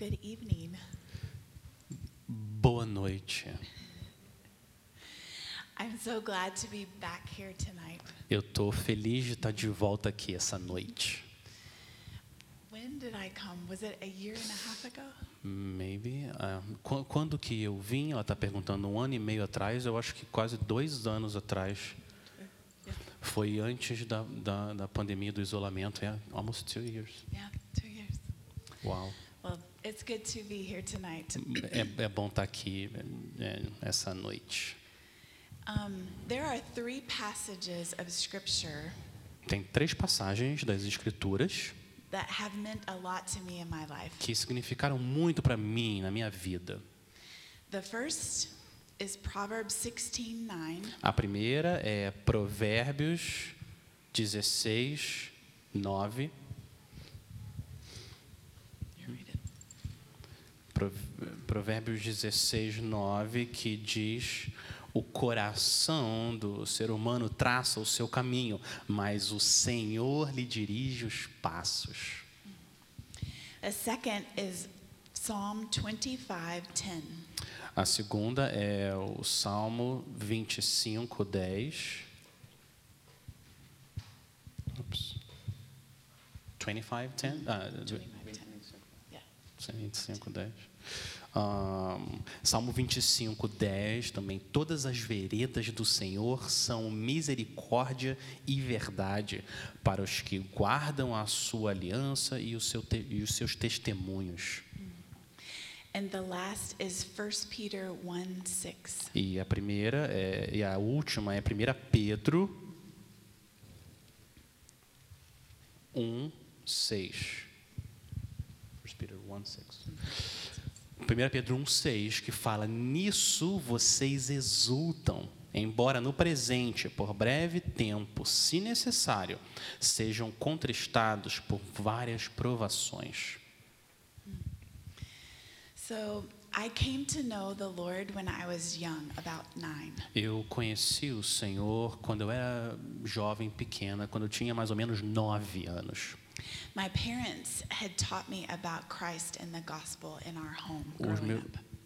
Good evening. Boa noite. I'm so glad to be back here tonight. Eu estou feliz de estar de volta aqui essa noite. When did I come? Was it a year and a half ago? Maybe. qu- quando que eu vim? Ela está perguntando um ano e meio atrás. Eu acho que quase dois anos atrás. Foi antes da, da, da pandemia do isolamento. É almost two years. Yeah, two years. Uau. It's good to be here tonight. É, é bom estar aqui é, essa noite. Um, there are three passages of Scripture Tem três passagens das Escrituras that have meant a lot to me in my life. que significaram muito para mim na minha vida. The first is Proverbs 16:9. A primeira é Provérbios 16, 9. You read it. Prov- Provérbios 16, 9, que diz: O coração do ser humano traça o seu caminho, mas o Senhor lhe dirige os passos. The second is Psalm 25:10. A segunda é o Salmo 25, 10. Oops. 25, 10? Ah, 25:10. Yeah. 25, 10. Ahn, Salmo 25, 10 também. Todas as veredas do Senhor são misericórdia e verdade para os que guardam a sua aliança e, o seu te- e os seus testemunhos. And the last is 1 Peter 1:6. E a primeira é, e a última é 1 Pedro 1, 6. 1 Peter 1, 6. 1 Pedro 1, 6, que fala: Nisso vocês exultam, embora no presente, por breve tempo, se necessário, sejam contristados por várias provações. So I came to know the Lord when I was young, about nine. Eu conheci o Senhor quando eu era jovem, pequena, quando eu tinha mais ou menos nove anos. My parents had taught me about Christ and the gospel in our home Os, meu-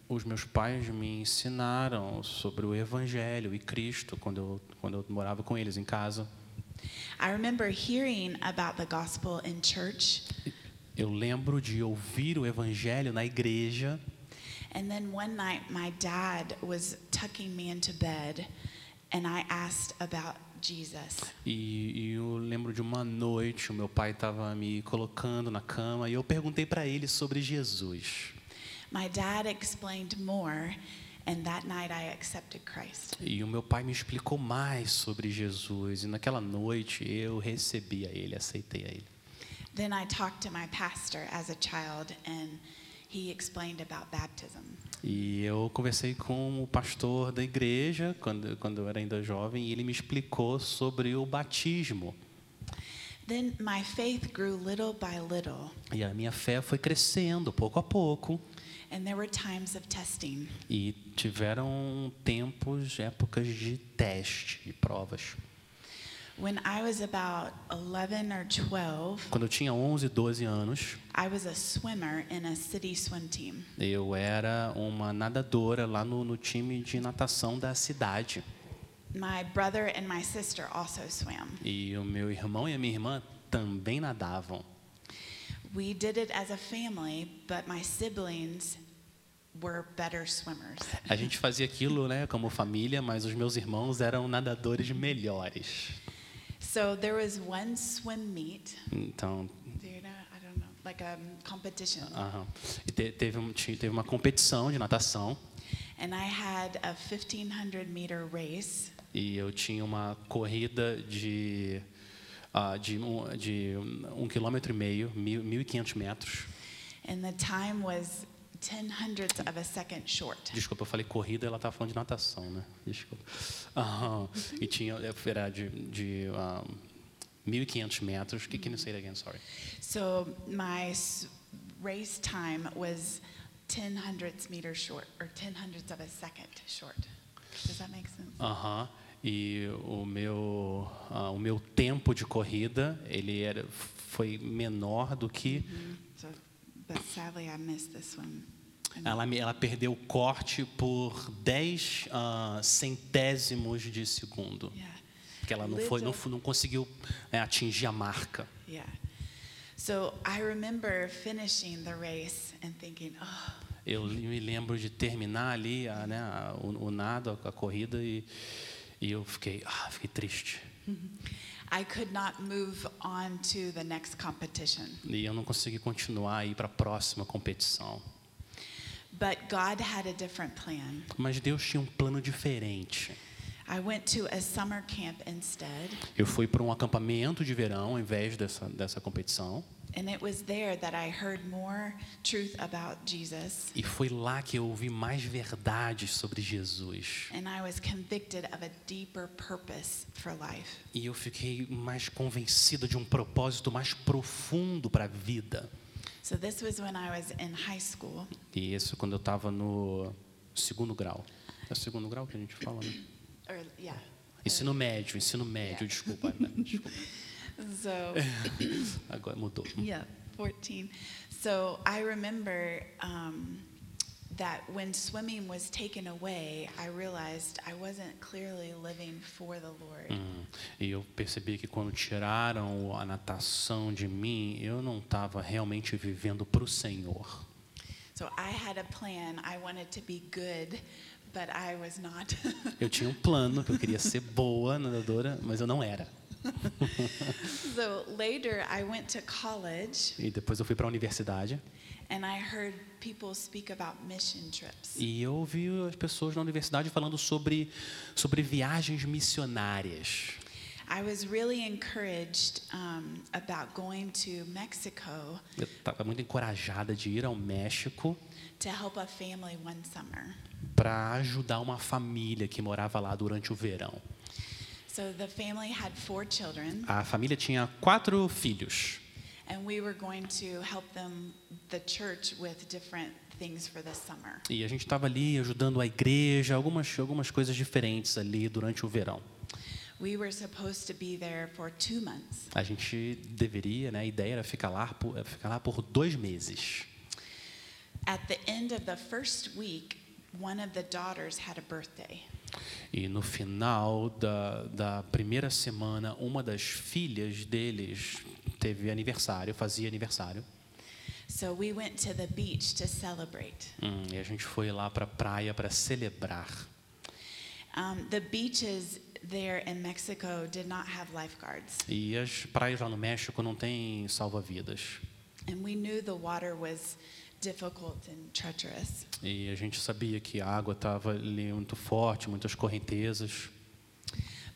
os meus pais me ensinaram sobre o Evangelho e Cristo quando eu, quando eu morava com eles em casa. I remember hearing about the gospel in church, Eu lembro de ouvir o Evangelho na igreja. And then one night my dad was tucking me into bed, and I asked about Jesus. e, e eu lembro de uma noite o meu pai estava me colocando na cama e eu perguntei para ele sobre Jesus. My dad explained more, and that night I accepted Christ. E o meu pai me explicou mais sobre Jesus e naquela noite eu recebi a ele, aceitei a ele. Then I talked to my pastor as a child, and he explained about baptism. E eu conversei com o pastor da igreja quando, quando eu era ainda jovem e ele me explicou sobre o batismo. Then my faith grew little by little, E a minha fé foi crescendo pouco a pouco and there were times of testing. e tiveram tempos, épocas de teste, de provas. When I was about 11 or 12, Quando eu tinha 11, 12 anos, I was a swimmer in a city swim team. eu era uma nadadora lá no, no time de natação da cidade. My brother and my sister also swam. E o meu irmão e a minha irmã também nadavam. We did it as a family, but my siblings were better swimmers. A gente fazia aquilo, né, como família, mas os meus irmãos eram nadadores melhores. So there was one swim meet. Então, Do you know? I don't know. Like a competition. aham. E te- teve, um- teve uma competição de natação And I had a 1500 meter race. e eu tinha uma corrida de ah, de, um, de um quilômetro e meio, mil, 1.500 metros. And the time was 10 hundredths of a second short. Desculpa, eu falei corrida, ela estava falando de natação, né? Desculpa. E tinha, era de, de ah, 1.500 metros. Que can you say it again? Sorry. So my race time was 10 hundredths meter short, or 10 hundredths of a second short. Does that make sense? Aham. E o meu, ah, o meu tempo de corrida, ele era, foi menor do que So but sadly I missed this one. Ela, ela perdeu o corte por 10 ah, centésimos de segundo. Yeah. Porque ela não, foi, não, não conseguiu é, atingir a marca. Yeah. So I remember finishing the race and thinking, oh, Eu me lembro de terminar ali a, né, a- o, o nado, a, a corrida, e, e eu fiquei, ah, fiquei triste. I could not move on to the next competition. E eu não consegui continuar a ir para a próxima competição. But God had a different plan. Mas Deus tinha um plano diferente. I went to a summer camp instead, Eu fui para um acampamento de verão ao invés dessa, dessa competição. and it was there that I heard more truth about Jesus, E foi lá que eu ouvi mais verdades sobre Jesus. and I was convicted of a deeper purpose for life. E eu fiquei mais convencida de um propósito mais profundo para a vida. So this was when I was in high school, E isso quando eu estava no segundo grau. É o segundo grau que a gente fala, né? or yeah. Ensino médio, ensino médio, desculpa. né? desculpa. So Agora mudou. Yeah, 14. So I remember um, that when swimming was taken away, I realized I wasn't clearly living for the Lord. Hum, E eu percebi que quando tiraram a natação de mim, eu não estava realmente vivendo para o Senhor. So I had a plan. I wanted to be good, but I was not. Eu tinha um plano, que eu queria ser boa nadadora, mas eu não era. so later I went to college E depois eu fui para a universidade and I heard people speak about mission trips. e eu ouvi as pessoas na universidade falando sobre, sobre viagens missionárias. I was really encouraged um, about going to Mexico Eu estava muito encorajada de ir ao México to help a family one summer. para ajudar uma família que morava lá durante o verão. So the family had four children, A família tinha quatro filhos and we were going to help them, the church, with different things for the summer. e a gente estava ali ajudando a igreja, algumas, algumas coisas diferentes ali durante o verão. We were supposed to be there for two months. A gente deveria, né? A ideia era ficar lá por, ficar lá por dois meses. At the end of the first week, one of the daughters had a birthday. E no final da, da primeira semana, uma das filhas deles teve aniversário, fazia aniversário. So we went to the beach to celebrate. Hum, e a gente foi lá para a praia para celebrar. Um, the beaches there in Mexico did not have lifeguards, E as praias lá no México não tem salva-vidas. and we knew the water was difficult and treacherous. E a gente sabia que a água estava muito forte, muitas correntezas.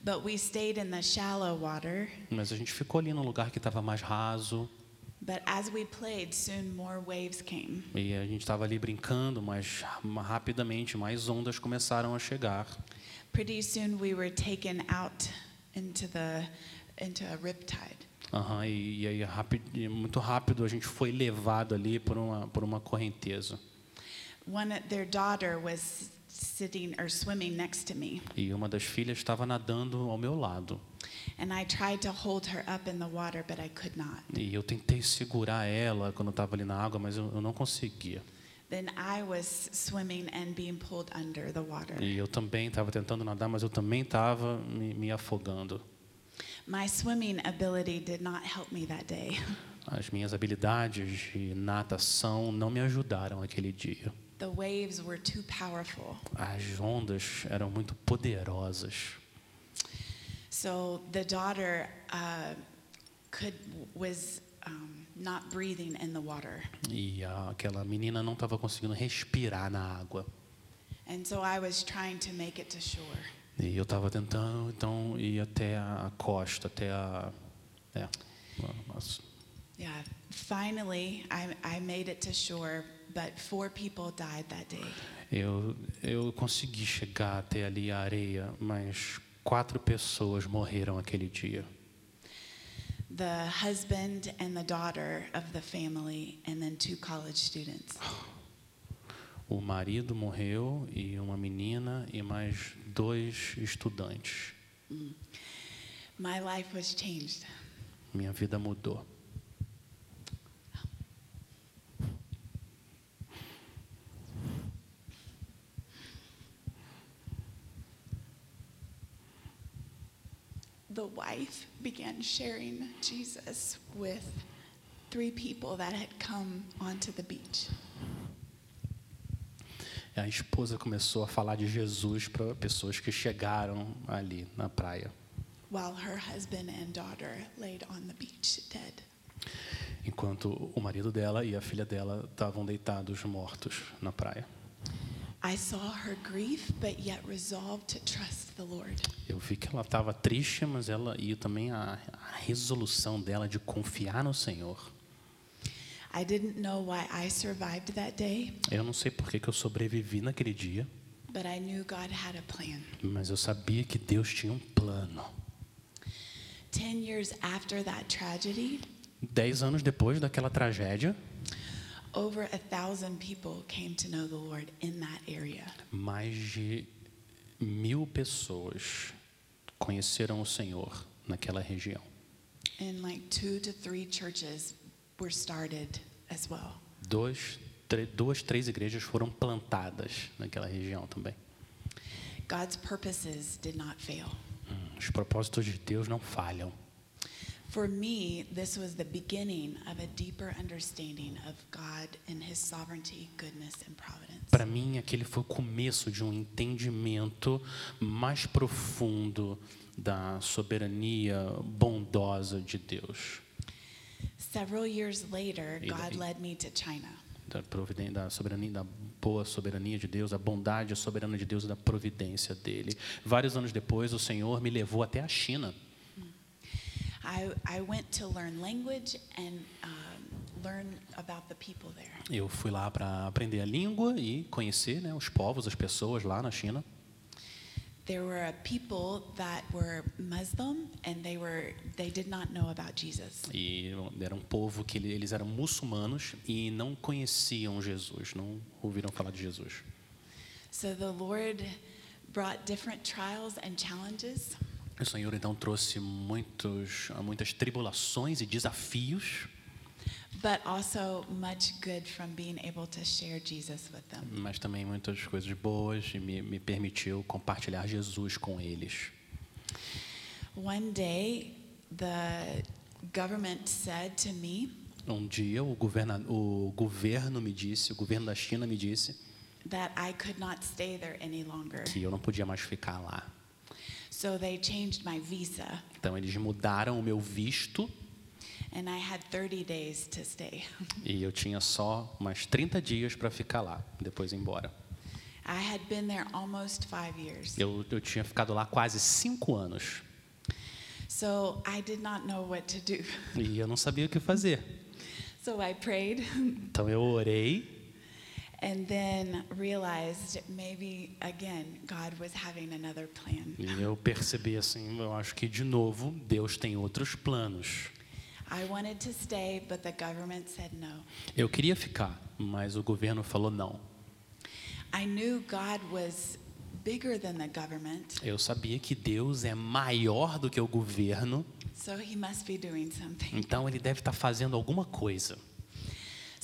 But we stayed in the shallow water. Mas a gente ficou ali num lugar que estava mais raso. But as we played, soon more waves came. E a gente estava ali brincando, mas ma- rapidamente mais ondas começaram a chegar. Pretty soon we were taken out into the into a riptide. Aham, e, e aí rápido, muito rápido a gente foi levado ali por uma por uma correnteza. One their daughter was sitting or swimming next to me, E uma das filhas estava nadando ao meu lado. and I tried to hold her up in the water, but I could not. E eu tentei segurar ela quando estava ali na água, mas eu, eu não conseguia. Then I was swimming and being pulled under the water. E eu também estava tentando nadar, mas eu também estava me, me afogando. My swimming ability did not help me that day. As minhas habilidades de natação não me ajudaram aquele dia. The waves were too powerful. As ondas eram muito poderosas. So the daughter uh, could was um, not breathing in the water, E a- aquela menina não estava conseguindo respirar na água. and so I was trying to make it to shore. E eu estava tentando, então, ir até a costa, até a. É, nossa. Yeah. Finally, I, I made it to shore, but four people died that day. Eu, eu consegui chegar até ali a areia, mas quatro pessoas morreram aquele dia. The husband and the daughter of the family, and then two college students. O marido morreu e uma menina e mais dois estudantes. My life was changed. Minha vida mudou. The wife began sharing Jesus with three people that had come onto the beach. A esposa começou a falar de Jesus para pessoas que chegaram ali na praia. while her husband and daughter laid on the beach dead. Enquanto o marido dela e a filha dela estavam deitados mortos na praia. I saw her grief, but yet resolved to trust the Lord. Eu vi que ela estava triste, mas ela e também a, a resolução dela de confiar no Senhor. I didn't know why I survived that day, Eu não sei por que, que eu sobrevivi naquele dia, but I knew God had a plan. mas eu sabia que Deus tinha um plano. Ten years after that tragedy, Dez anos depois daquela tragédia, over a thousand people came to know the Lord in that area. mais de mil pessoas conheceram o Senhor naquela região. And like two to three churches were started as well. Dois, duas, três igrejas foram plantadas naquela região também. God's purposes did not fail. Hum, Os propósitos de Deus não falham. For me, this was the beginning of a deeper understanding of God and His sovereignty, goodness, and providence. Para mim, aquele foi o começo de um entendimento mais profundo da soberania bondosa de Deus, Several years later, God led me to China. da, providen- da soberania, da boa soberania de Deus, a bondade soberana de Deus e da providência dele. Vários anos depois, o Senhor me levou até a China. Eu fui lá para aprender a língua e conhecer né, os povos, as pessoas lá na China. There were a people that were Muslim and they were they did not know about Jesus. E era um povo que ele- eles eram muçulmanos e não conheciam Jesus, não ouviram falar de Jesus. So the Lord brought different trials and challenges. O Senhor então trouxe muitos, muitas tribulações e desafios, but also much good from being able to share Jesus with them. mas também muitas coisas boas e me, me permitiu compartilhar Jesus com eles. One day, the government said to me Um dia o, governa, o governo me disse, o governo da China me disse that I could not stay there any longer. que eu não podia mais ficar lá. So they changed my visa, Então eles mudaram o meu visto and I had 30 days to stay. e eu tinha só mais 30 dias para ficar lá, depois ir embora. I had been there almost five years. Eu, eu tinha ficado lá quase cinco anos So I did not know what to do. e eu não sabia o que fazer. So I prayed Então eu orei and then realized maybe again God was having another plan. e eu percebi assim, eu acho que de novo Deus tem outros planos. I wanted to stay, but the government said no. Eu queria ficar, mas o governo falou não. I knew God was bigger than the government, Eu sabia que Deus é maior do que o governo, so he must be doing something. então ele deve estar fazendo alguma coisa.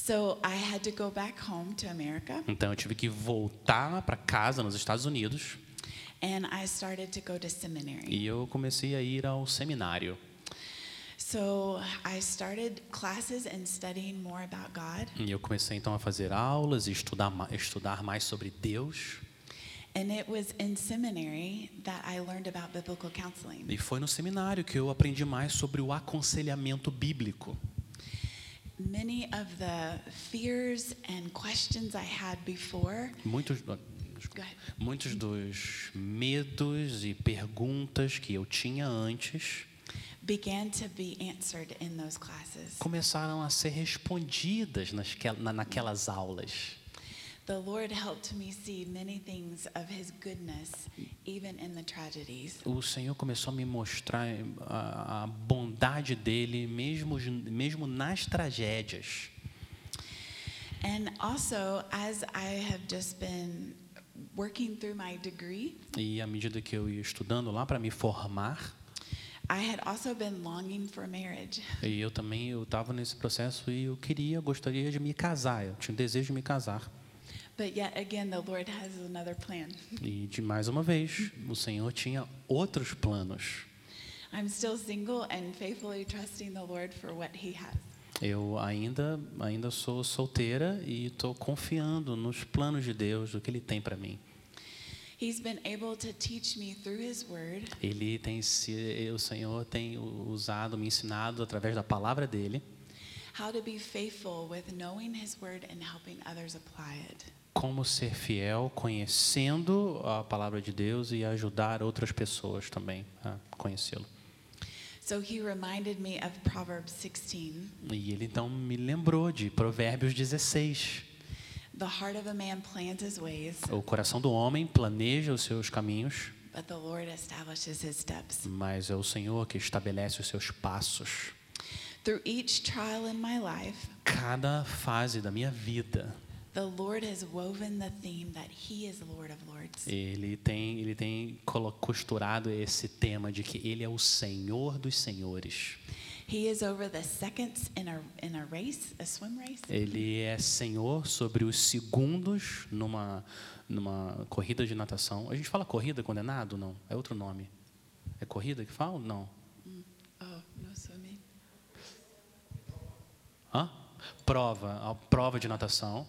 So I had to go back home to America, Então eu tive que voltar para casa nos Estados Unidos and I started to go to seminary. e eu comecei a ir ao seminário. So I started classes and studying more about God, E eu comecei então a fazer aulas e estudar, estudar mais sobre Deus. and it was in seminary that I learned about biblical counseling. E foi no seminário que eu aprendi mais sobre o aconselhamento bíblico. Many of the fears and questions I had before, Muitos, muitos dos medos e perguntas que eu tinha antes began to be answered in those classes. começaram a ser respondidas naquelas aulas. The Lord helped me see many things of His goodness, even in the tragedies. O Senhor começou a me mostrar a, bondade dele, mesmo, mesmo nas tragédias. And also, as I have just been working through my degree, E à medida que eu ia estudando lá para me formar, I had also been longing for marriage. e eu também eu estava nesse processo e eu queria, gostaria de me casar, eu tinha o desejo de me casar. E de mais uma vez, o Senhor tinha outros planos. I'm still single and faithfully trusting the Lord for what He has. Eu ainda, ainda sou solteira e estou confiando nos planos de Deus, do que Ele tem para mim. He's been able to teach me through His Word Ele tem se, o Senhor tem usado, me ensinado através da palavra dele, how to be faithful with knowing His Word and helping others apply it. Como ser fiel, conhecendo a palavra de Deus e ajudar outras pessoas também a conhecê-lo. So He reminded me of Proverbs 16 E ele então me lembrou de Provérbios 16. The heart of a man plans his ways, O coração do homem planeja os seus caminhos, but the Lord establishes his steps. mas é o Senhor que estabelece os seus passos. Through each trial in my life, Cada fase da minha vida, the Lord has woven the theme that He is Lord of Lords. ele tem, ele tem costurado esse tema de que ele é o Senhor dos senhores. He is over the seconds in a in a race, a swim race. Ele é Senhor sobre os segundos numa numa corrida de natação. A gente fala corrida quando é nado? Não, é outro nome. É corrida que fala? Não. Oh, no swimming. Hã? Prova, a prova de natação.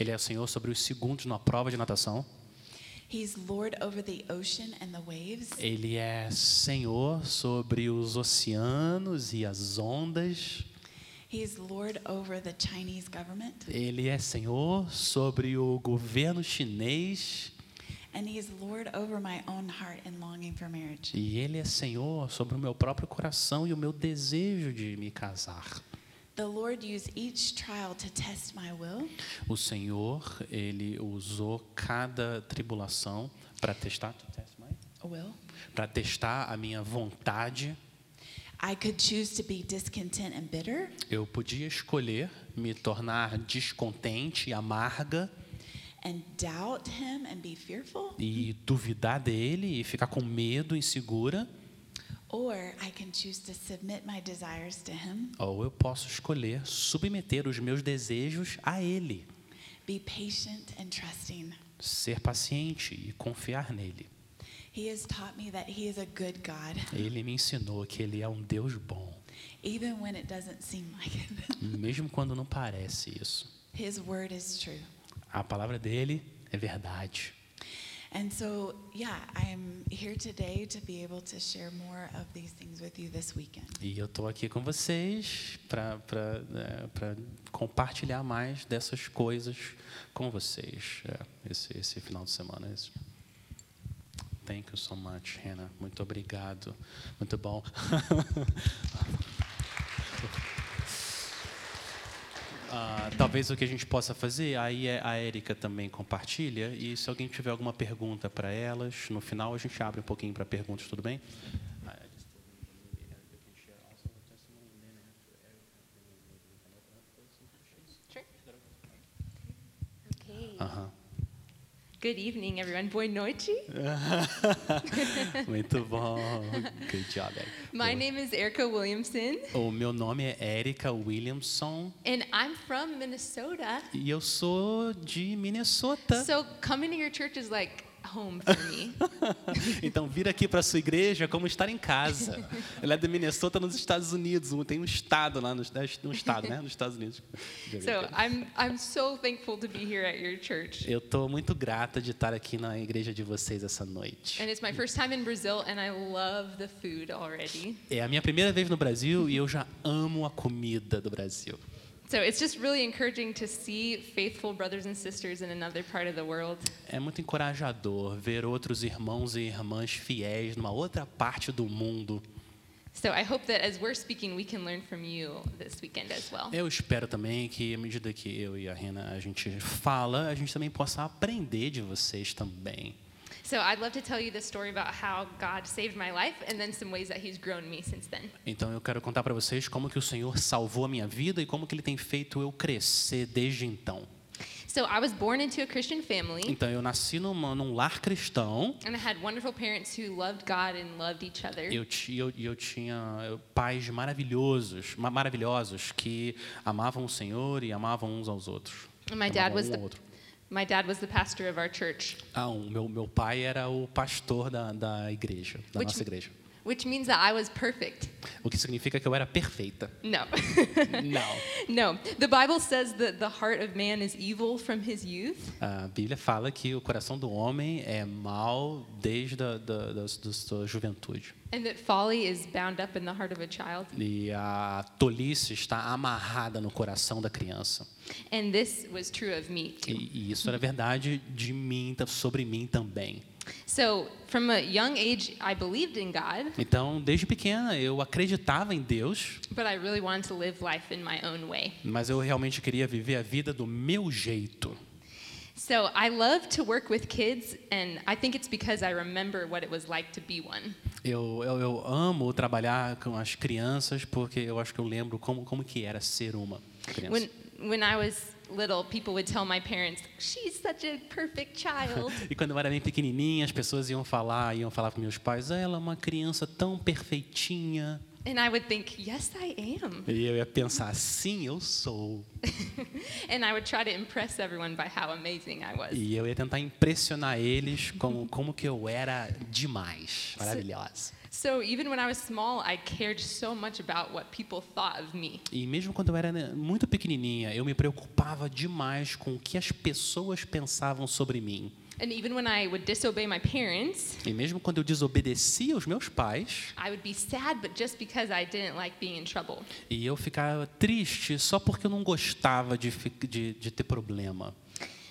Ele é o Senhor sobre os segundos numa prova de natação. He's Lord over the ocean and the waves. Ele é Senhor sobre os oceanos e as ondas. He's Lord over the Chinese government. Ele é Senhor sobre o governo chinês. E Ele é Senhor sobre o meu próprio coração e o meu desejo de me casar. The Lord used each trial to test my will. O Senhor, Ele usou cada tribulação para testar, will. para testar a minha vontade. I could choose to be discontent and bitter, Eu podia escolher me tornar descontente e amarga. And doubt Him and be fearful, e duvidar dele e ficar com medo, insegura, ou eu posso escolher submeter os meus desejos a ele, be patient and trusting. ser paciente e confiar nele. He has taught me that He is a good God, Ele me ensinou que ele é um Deus bom, even when it doesn't seem like it. mesmo quando não parece isso. His word is true. A palavra dele é verdade. And so, yeah, I'm here today to be able to share more of these things with you this weekend. E eu estou aqui com vocês para compartilhar mais dessas coisas com vocês é, esse, esse final de semana. Esse. Thank you so much, Hannah. Muito obrigado. Muito bom. Ah, talvez o que a gente possa fazer, aí é- a Érica também compartilha, e se alguém tiver alguma pergunta para elas, no final a gente abre um pouquinho para perguntas, tudo bem? Okay. Aham. Good evening, everyone. Boa noite. Muito bom. Good job, Erica. My name is Erica Williamson, O meu nome é Erika Williamson and I'm from Minnesota. e eu sou de Minnesota. So coming to your church is like home for me. então, vir aqui para sua igreja é como estar em casa. Ela é de Minnesota, nos Estados Unidos. Tem um estado lá, no, um estado, né? Nos Estados Unidos. so I'm I'm so thankful to be here at your church. Eu estou muito grata de estar aqui na igreja de vocês essa noite. And it's my first time in Brazil, and I love the food already. É a minha primeira vez no Brasil e eu já amo a comida do Brasil. So it's just really encouraging to see faithful brothers and sisters in another part of the world. É muito encorajador ver outros irmãos e irmãs fiéis numa outra parte do mundo. So I hope that as we're speaking, we can learn from you this weekend as well. Eu espero também que, à medida que eu e a Rena a gente fala, a gente também possa aprender de vocês também. So I'd love to tell you the story about how God saved my life and then some ways that he's grown me since then. Então eu quero contar para vocês como que o Senhor salvou a minha vida e como que Ele tem feito eu crescer desde então. So I was born into a Christian family Então eu nasci numa, num lar cristão. and I had wonderful parents who loved God and loved each other. Eu, eu, eu tinha pais maravilhosos, ma- maravilhosos que amavam o Senhor e amavam uns aos outros. And my dad was um the outro. My dad was the pastor of our church, Ah, o meu, meu pai era o pastor da, da igreja, da Which- nossa igreja. Which means that I was perfect. o que significa que eu era perfeita. No. Não. no. The Bible says that the heart of man is evil from his youth. A Bíblia fala que o coração do homem é mau desde a da, da, da sua juventude. And that folly is bound up in the heart of a child. E a tolice está amarrada no coração da criança. And this was true of me too. E, e isso era verdade de mim, sobre mim também. So, from a young age, I believed in God, Então, desde pequena, eu acreditava em Deus, but I really wanted to live life in my own way. mas eu realmente queria viver a vida do meu jeito. So, I love to work with kids, and I think it's because I remember what it was like to be one. Eu, eu, eu amo trabalhar com as crianças porque eu acho que eu lembro como, como que era ser uma criança. When, when I was little, people would tell my parents, she's such a perfect child. E quando eu era bem pequenininha, as pessoas iam falar, iam falar para meus pais, "Ah, ela é uma criança tão perfeitinha. and I would think, yes, I am. E eu ia pensar, sim, eu sou. And I would try to impress everyone by how amazing I was. E eu ia tentar impressionar eles como, como que eu era demais, maravilhosa. So even when I was small, I cared so much about what people thought of me. E mesmo quando eu era muito pequenininha, eu me preocupava demais com o que as pessoas pensavam sobre mim. And even when I would disobey my parents, E mesmo quando eu desobedecia os meus pais, I would be sad, but just because I didn't like being in trouble. e eu ficava triste só porque eu não gostava de, de, de ter problema.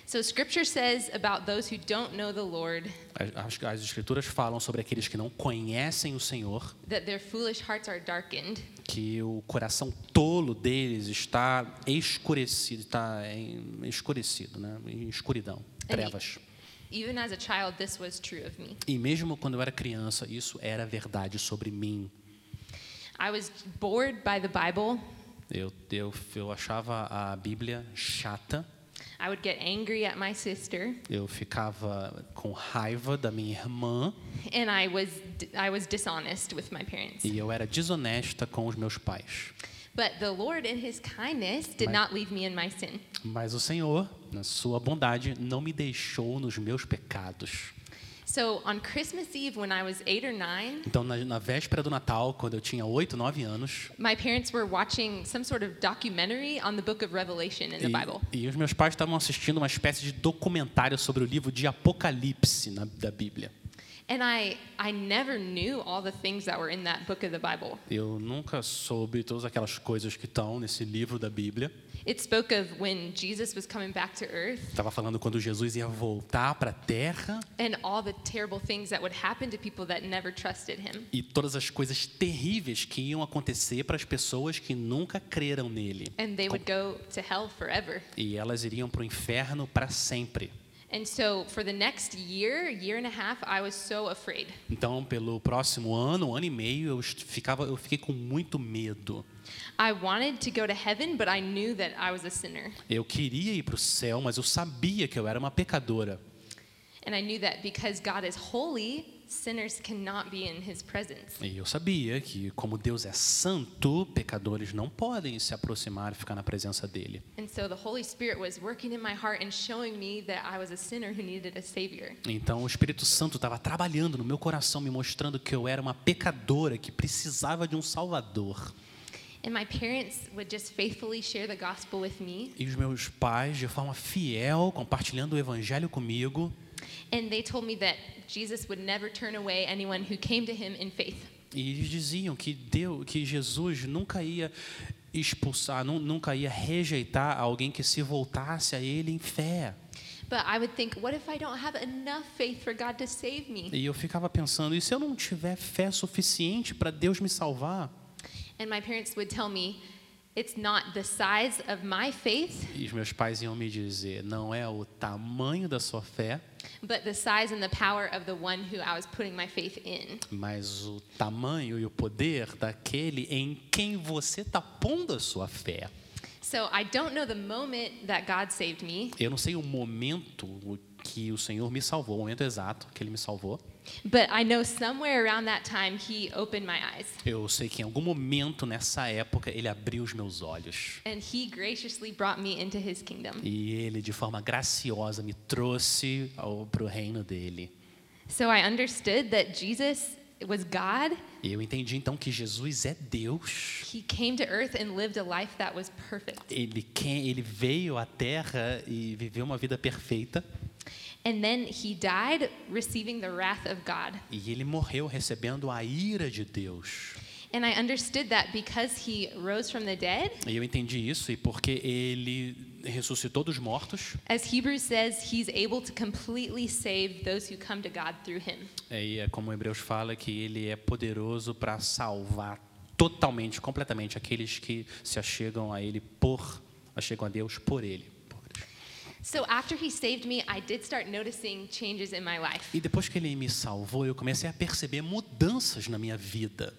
So scripture says about those who don't know the Lord As, as escrituras falam sobre aqueles que não conhecem o Senhor, that their foolish hearts are darkened. que o coração tolo deles está escurecido, está escurecido, né? em escuridão, trevas. Even as a child, this was true of me. E mesmo quando eu era criança, isso era verdade sobre mim. I was bored by the Bible. Eu, eu, eu achava a Bíblia chata, I would get angry at my sister, eu ficava com raiva da minha irmã and I was I was dishonest with my parents. e eu era desonesta com os meus pais. But the Lord, in His kindness, did Right. not leave me in my sin. Mas o Senhor, na sua bondade, não me deixou nos meus pecados. So on Christmas Eve, when I was eight or nine, Então, na, na véspera do Natal, quando eu tinha 8, 9 anos, my parents were watching some sort of documentary on the book of Revelation in the Bible. e, e os meus pais estavam assistindo uma espécie de documentário sobre o livro de Apocalipse na, da Bíblia. And I, I never knew all the things that were in that book of the Bible. Eu nunca soube todas aquelas coisas que estão nesse livro da Bíblia. It spoke of when Jesus was coming back to earth Estava falando quando Jesus ia voltar para a Terra and all the terrible things that would happen to people that never trusted him. e todas as coisas terríveis que iam acontecer para as pessoas que nunca creram nele. And they would go to hell forever. E elas iriam para o inferno para sempre. And so for the next year, year and a half, I was so afraid. Então, pelo próximo ano, ano e meio, eu ficava, eu fiquei com muito medo. I wanted to go to heaven, but I knew that I was a sinner. Eu queria ir para o céu, mas eu sabia que eu era uma pecadora. And I knew that because God is holy, sinners cannot be in his presence. E eu sabia que, como Deus é santo, pecadores não podem se aproximar e ficar na presença dele. And so the Holy Spirit was working in my heart and showing me that I was a sinner who needed a Savior. Então, o Espírito Santo estava trabalhando no meu coração, me mostrando que eu era uma pecadora que precisava de um Salvador. And my parents would just faithfully share the gospel with me. E os meus pais, de forma fiel, compartilhando o Evangelho comigo, And they told me that Jesus would never turn away anyone who came to him in faith. E eles diziam que Deus, que Jesus nunca ia expulsar, nu- nunca ia rejeitar alguém que se voltasse a Ele em fé. But I would think, what if I don't have enough faith for God to save me? E eu ficava pensando, e se eu não tiver fé suficiente para Deus me salvar? And my parents would tell me, it's not the size of my faith, E os meus pais iam me dizer, não é o tamanho da sua fé, but the size and the power of the one who I was putting my faith in. mas o tamanho e o poder daquele em quem você está pondo a sua fé. So I don't know the moment that God saved me, Eu não sei o momento que o Senhor me salvou, o momento exato que Ele me salvou. But I know somewhere around that time He opened my eyes. Eu sei que em algum momento nessa época Ele abriu os meus olhos. And He graciously brought me into His kingdom. E Ele, de forma graciosa, me trouxe para o reino dele. So I understood that Jesus was God. Eu entendi então que Jesus é Deus. He came to earth and lived a life that was perfect. Ele, ele veio à Terra e viveu uma vida perfeita. And then he died receiving the wrath of God. E ele morreu recebendo a ira de Deus. And I understood that because he rose from the dead, E eu entendi isso e porque ele ressuscitou dos mortos. as Hebrews says, he's able to completely save those who come to God through him. E é como Hebreus fala que ele é poderoso para salvar totalmente, completamente aqueles que se achegam a ele por achegam a Deus por ele. So after he saved me, I did start noticing changes in my life. E depois que ele me salvou, eu comecei a perceber mudanças na minha vida.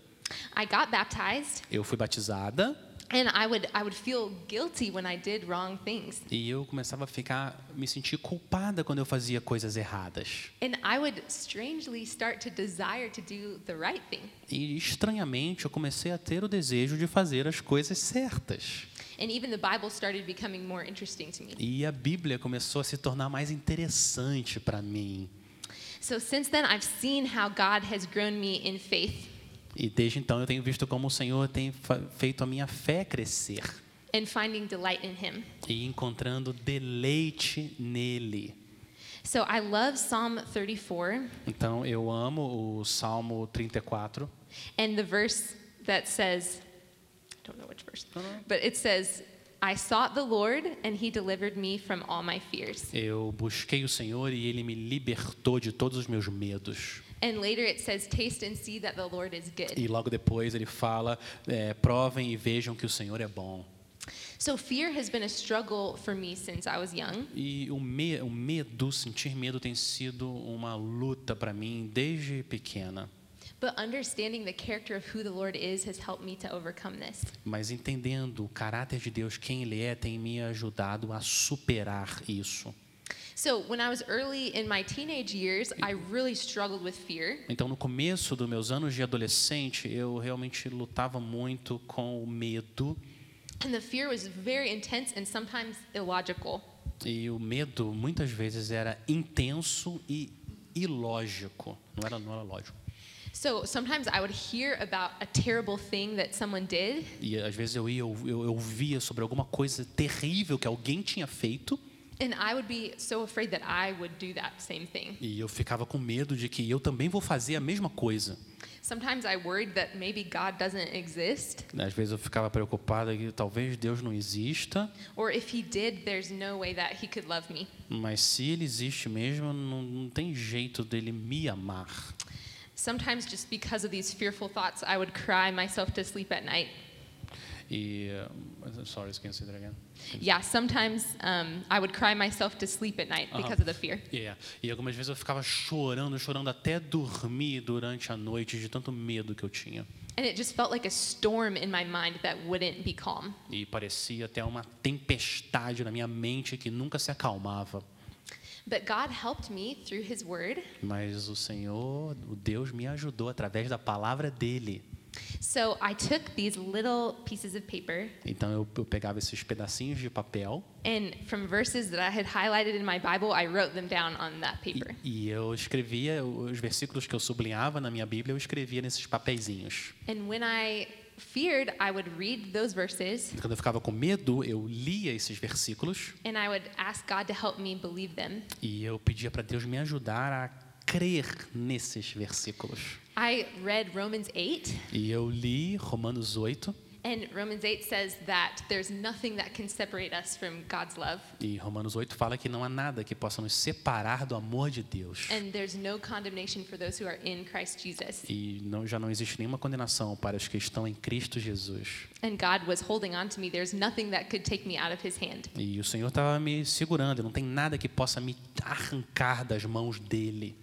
I got baptized, Eu fui batizada and I would I would feel guilty when I did wrong things. e eu começava a ficar me sentir culpada quando eu fazia coisas erradas. And I would strangely start to desire to do the right thing. E estranhamente eu comecei a ter o desejo de fazer as coisas certas. And even the Bible started becoming more interesting to me. E a Bíblia começou a se tornar mais interessante para mim. So since then, I've seen how God has grown me in faith E desde então eu tenho visto como o Senhor tem feito a minha fé crescer and finding delight in Him. e encontrando deleite nele. So I love Psalm 34 Então eu amo o Salmo 34 and the verse that says, don't know which verse, but it says, I sought the Lord and He delivered me from all my fears. Eu busquei o Senhor e ele me libertou de todos os meus medos. And later it says, Taste and see that the Lord is good. E logo depois ele fala: é, provem e vejam que o Senhor é bom. So fear has been a struggle for me since I was young. E o, me, o medo, sentir medo, tem sido uma luta para mim desde pequena. But understanding the character of who the Lord is has helped me to overcome this. Mas entendendo o caráter de Deus, quem Ele é, tem me ajudado a superar isso. So, when I was early in my teenage years, I really struggled with fear. Então, no começo dos meus anos de adolescente, eu realmente lutava muito com o medo. And the fear was very intense and sometimes illogical. E o medo, muitas vezes, era intenso e ilógico. Não era, não era lógico. So, sometimes I would hear about a terrible thing that someone did, E às vezes eu ia, eu, eu ouvia sobre alguma coisa terrível que alguém tinha feito. and I would be so afraid that I would do that same thing. E eu ficava com medo de que eu também vou fazer a mesma coisa. Sometimes I worried that maybe God doesn't exist, Às vezes eu ficava preocupada que talvez Deus não exista, or if He did, there's no way that He could love me. mas se Ele existe mesmo, não, não tem jeito dele me amar. Sometimes, just because of these fearful thoughts, I would cry myself to sleep at night. E, uh, sorry, can you say that again? Yeah, sometimes um, I would cry myself to sleep at night because of the fear. Yeah. E algumas vezes eu ficava chorando, chorando até dormir durante a noite de tanto medo que eu tinha. And it just felt like a storm in my mind that wouldn't be calm. E parecia até uma tempestade na minha mente que nunca se acalmava. But God helped me through His Word. Mas o Senhor, o Deus, me ajudou através da palavra dele. So I took these little pieces of paper, Então eu, eu pegava esses pedacinhos de papel and from verses that I had highlighted in my Bible, I wrote them down on that e, paper. e eu escrevia os versículos que eu sublinhava na minha Bíblia, eu escrevia nesses papeizinhos. And when I feared, I would read those verses Quando eu ficava com medo, eu lia esses versículos and I would ask God to help me believe them. e eu pedia para Deus me ajudar a crer nesses versículos. I read Romans 8, E eu li Romanos 8, and Romans 8 says that there's nothing that can separate us from God's love, e Romanos 8 fala que não há nada que possa nos separar do amor de Deus. and there's no condemnation for those who are in Christ Jesus. E não, já não existe nenhuma condenação para os que estão em Cristo Jesus. And God was holding on to me. There's nothing that could take me out of His hand. E o Senhor estava me segurando, não tem nada que possa me arrancar das mãos dele.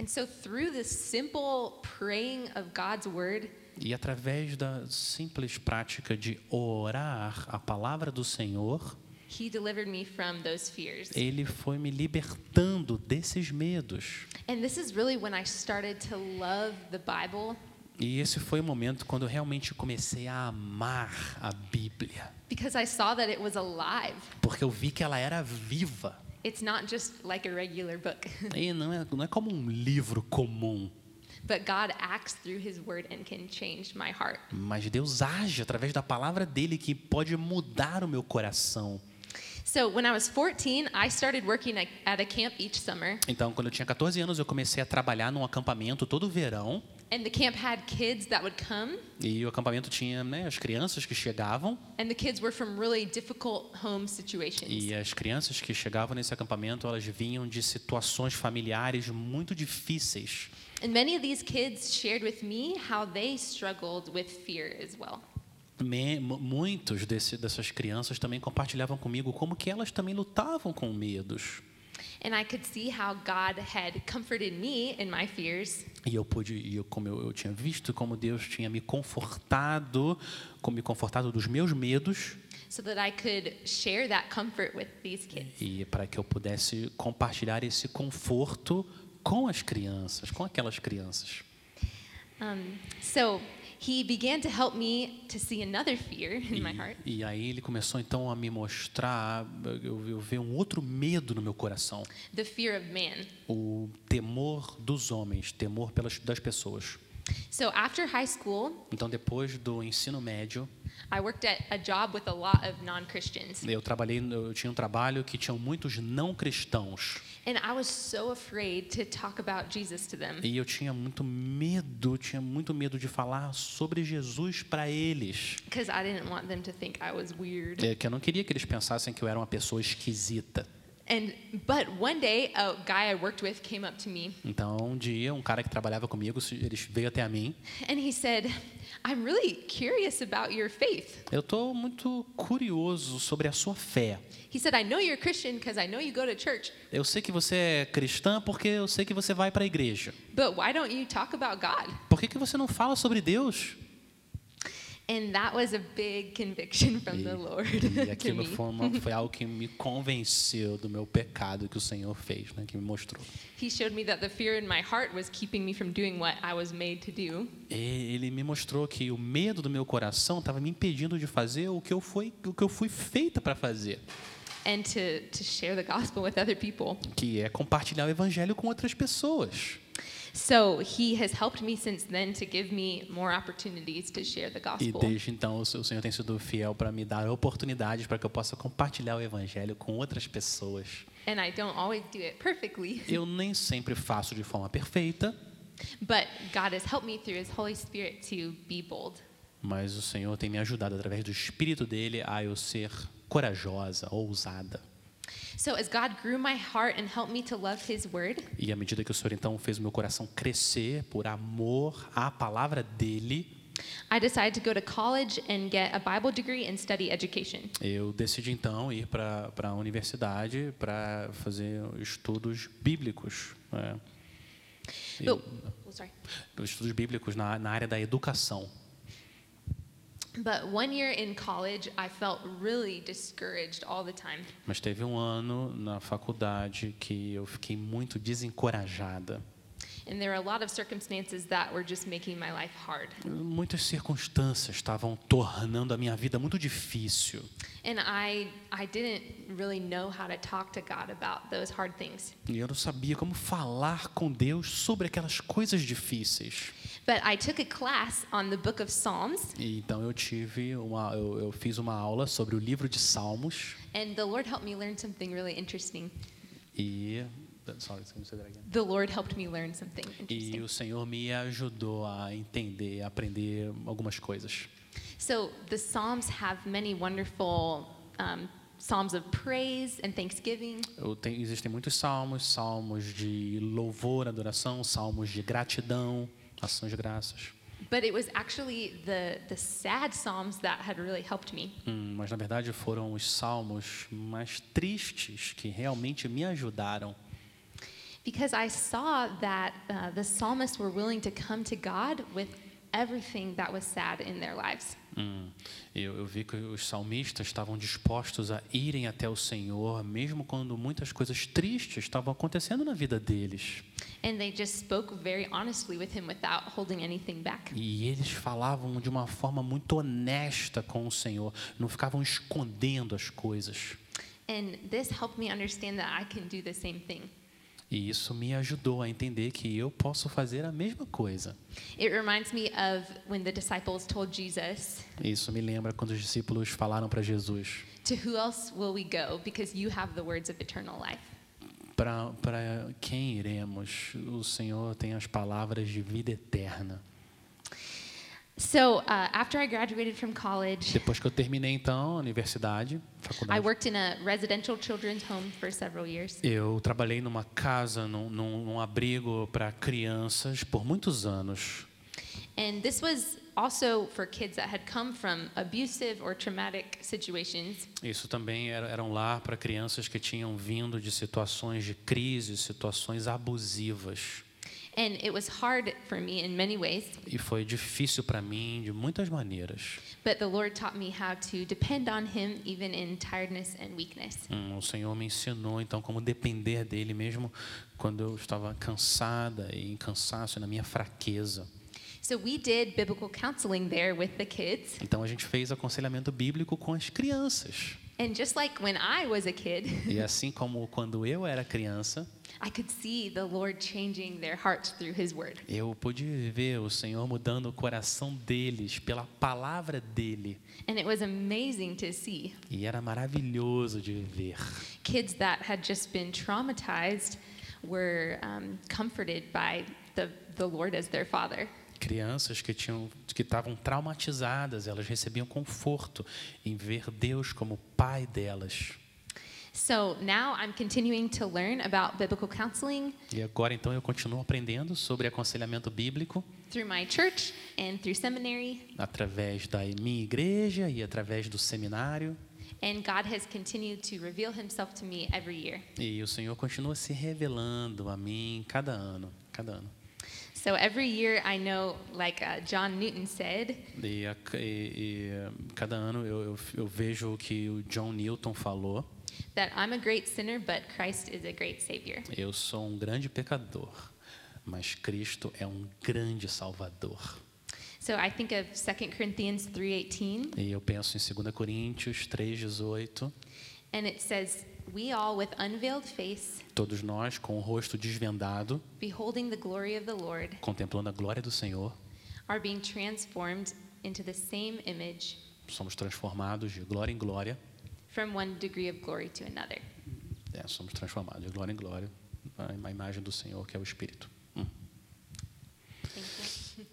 And so, through this simple praying of God's word, E através da simples prática de orar a palavra do Senhor, He delivered me from those fears. ele foi me libertando desses medos. And this is really when I started to love the Bible E esse foi o momento quando eu realmente comecei a amar a Bíblia, because I saw that it was alive. porque eu vi que ela era viva. It's not just like a regular book. E não é, não é como um livro comum. But God acts through His Word and can change my heart. Mas Deus age através da palavra dele que pode mudar o meu coração. So when I was 14, I started working at at a camp each summer, Então, quando eu tinha 14 anos, eu comecei a trabalhar num acampamento todo verão. and the camp had kids that would come, E o acampamento tinha né, as crianças que chegavam. and the kids were from really difficult home situations. E as crianças que chegavam nesse acampamento, elas vinham de situações familiares muito difíceis. And many of these kids shared with me how they struggled with fear as well. Muitos desse, dessas crianças também compartilhavam comigo como que elas também lutavam com medos. And I could see how God had comforted me in my fears, E eu pude, e eu, como eu, eu tinha visto como Deus tinha me confortado, como me confortado dos meus medos, so that I could share that comfort with these kids. e para que eu pudesse compartilhar esse conforto com as crianças, com aquelas crianças. Um, so he began to help me to see another fear in my heart, E, e aí ele começou então a me mostrar, eu, eu ver um outro medo no meu coração, the fear of man. o temor dos homens, temor pelas das pessoas. So after high school, Então depois do ensino médio, I worked at a job with a lot of non-Christians. eu trabalhei, eu tinha um trabalho que tinham muitos não cristãos. And I was so afraid to talk about Jesus to them E eu tinha muito medo, tinha muito medo de falar sobre Jesus para eles. because I didn't want them to think I was weird. É, que eu não queria que eles pensassem que eu era uma pessoa esquisita. And but one day a guy I worked with came up to me Então, um dia, um cara que trabalhava comigo, ele veio até a mim. and he said, "I'm really curious about your faith." Eu estou muito curioso sobre a sua fé. He said, "I know you're Christian because I know you go to church, Eu sei que você é cristã porque eu sei que você vai para a igreja. but why don't you talk about God?" Por que, que você não fala sobre Deus? And that was a big conviction from E, the Lord e aquilo foi, uma, foi algo que me convenceu do meu pecado que o Senhor fez, né, que me mostrou. He showed me that the fear in my heart was keeping me from doing what I was made to do. E Ele me mostrou que o medo do meu coração estava me impedindo de fazer o que eu fui, o que eu fui feita para fazer, and to, to share the gospel with other people. que é compartilhar o evangelho com outras pessoas. So he has helped me since then to give me more opportunities to share the E gospel. desde então o Senhor tem sido fiel para me dar oportunidades para que eu possa compartilhar o evangelho com outras pessoas. And I don't always do it perfectly, Eu nem sempre faço de forma perfeita, but God has helped me through his Holy Spirit to be bold. mas o Senhor tem me ajudado através do espírito dele a eu ser corajosa, ousada. So as God grew my heart and helped me to love his word, E à medida que o Senhor então fez o meu coração crescer por amor à palavra dele, I decided to go to college and get a Bible degree and study education. eu decidi então ir para a universidade para fazer estudos bíblicos. né? E- But, oh, sorry. estudos bíblicos na, na área da educação. But one year in college, I felt really discouraged all the time. Mas teve um ano na faculdade que eu fiquei muito desencorajada. And there were a lot of circumstances that were just making my life hard. Muitas circunstâncias estavam tornando a minha vida muito difícil. And I, I didn't really know how to talk to God about those hard things. E eu não sabia como falar com Deus sobre aquelas coisas difíceis. But I took a class on the book of Psalms, E então eu tive uma, eu, eu fiz uma aula sobre o livro de Salmos and the Lord helped me learn something really interesting. e sorry? The Lord helped me learn something e interesting. o Senhor me ajudou a entender, a aprender algumas coisas. So the Psalms have many wonderful um, psalms of praise and thanksgiving. Existem muitos salmos, salmos de louvor, adoração, salmos de gratidão, ação de graças. But it was actually the, the sad psalms that had really helped me. Hum, mas na verdade foram os salmos mais tristes que realmente me ajudaram. Because I saw that uh, the psalmists were willing to come to God with everything that was sad in their lives. Hum, eu, eu vi que os salmistas estavam dispostos a irem até o Senhor, mesmo quando muitas coisas tristes estavam acontecendo na vida deles. And they just spoke very honestly with him without holding anything back. E eles falavam de uma forma muito honesta com o Senhor, não ficavam escondendo as coisas. And this helped me understand that I can do the same thing. E isso me ajudou a entender que eu posso fazer a mesma coisa. It reminds me of when the disciples told Jesus, Isso me lembra quando os discípulos falaram para Jesus: To who else will we go? Because you have the words of eternal life. Para quem iremos? O Senhor tem as palavras de vida eterna. So uh, after I graduated from college, Depois que eu terminei, então, a universidade, I faculdade, worked in a residential children's home for several years. eu trabalhei numa casa, num, num, num abrigo para crianças por muitos anos. And this was also for kids that had come from abusive or traumatic situations. Isso também era, era um lar para crianças que tinham vindo de situações de crise, situações abusivas. And it was hard for me in many ways, E foi difícil para mim de muitas maneiras. but the Lord taught me how to depend on Him even in tiredness and weakness. Hum, o Senhor me ensinou então como depender dele mesmo quando eu estava cansada e em cansaço na minha fraqueza. So we did biblical counseling there with the kids. Então a gente fez aconselhamento bíblico com as crianças. And just like when I was a kid, E assim como quando eu era criança, I could see the Lord changing their hearts through His Word. eu pude ver o Senhor mudando o coração deles pela palavra dele. And it was amazing to see E era maravilhoso de ver. kids that had just been traumatized were um, comforted by the, the Lord as their Father. Crianças que tinham que estavam traumatizadas, elas recebiam conforto em ver Deus como pai delas. So now I'm continuing to learn about biblical counseling E agora então eu continuo aprendendo sobre aconselhamento bíblico through my church and through seminary. através da minha igreja e através do seminário. And God has continued to reveal Himself to me every year. E o Senhor continua se revelando a mim cada ano, cada ano. So every year I know, like uh, John Newton said, E, a- e- e, cada ano eu, eu, eu vejo o que o John Newton falou. that I'm a great sinner, but Christ is a great Savior. Eu sou um grande pecador, mas Cristo é um grande Salvador. So I think of 2 Corinthians 3:18, E eu penso em 2 Coríntios 3,18. and it says, "We all with unveiled face, Todos nós, com o rosto desvendado, beholding the glory of the Lord, contemplando a glória do Senhor, are being transformed into the same image somos transformados de glória em glória. from one degree of glory to another." É, somos transformados de glória em glória a imagem do Senhor, que é o Espírito. Hum. Thank you.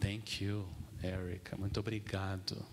Thank you, Erica. Muito obrigado.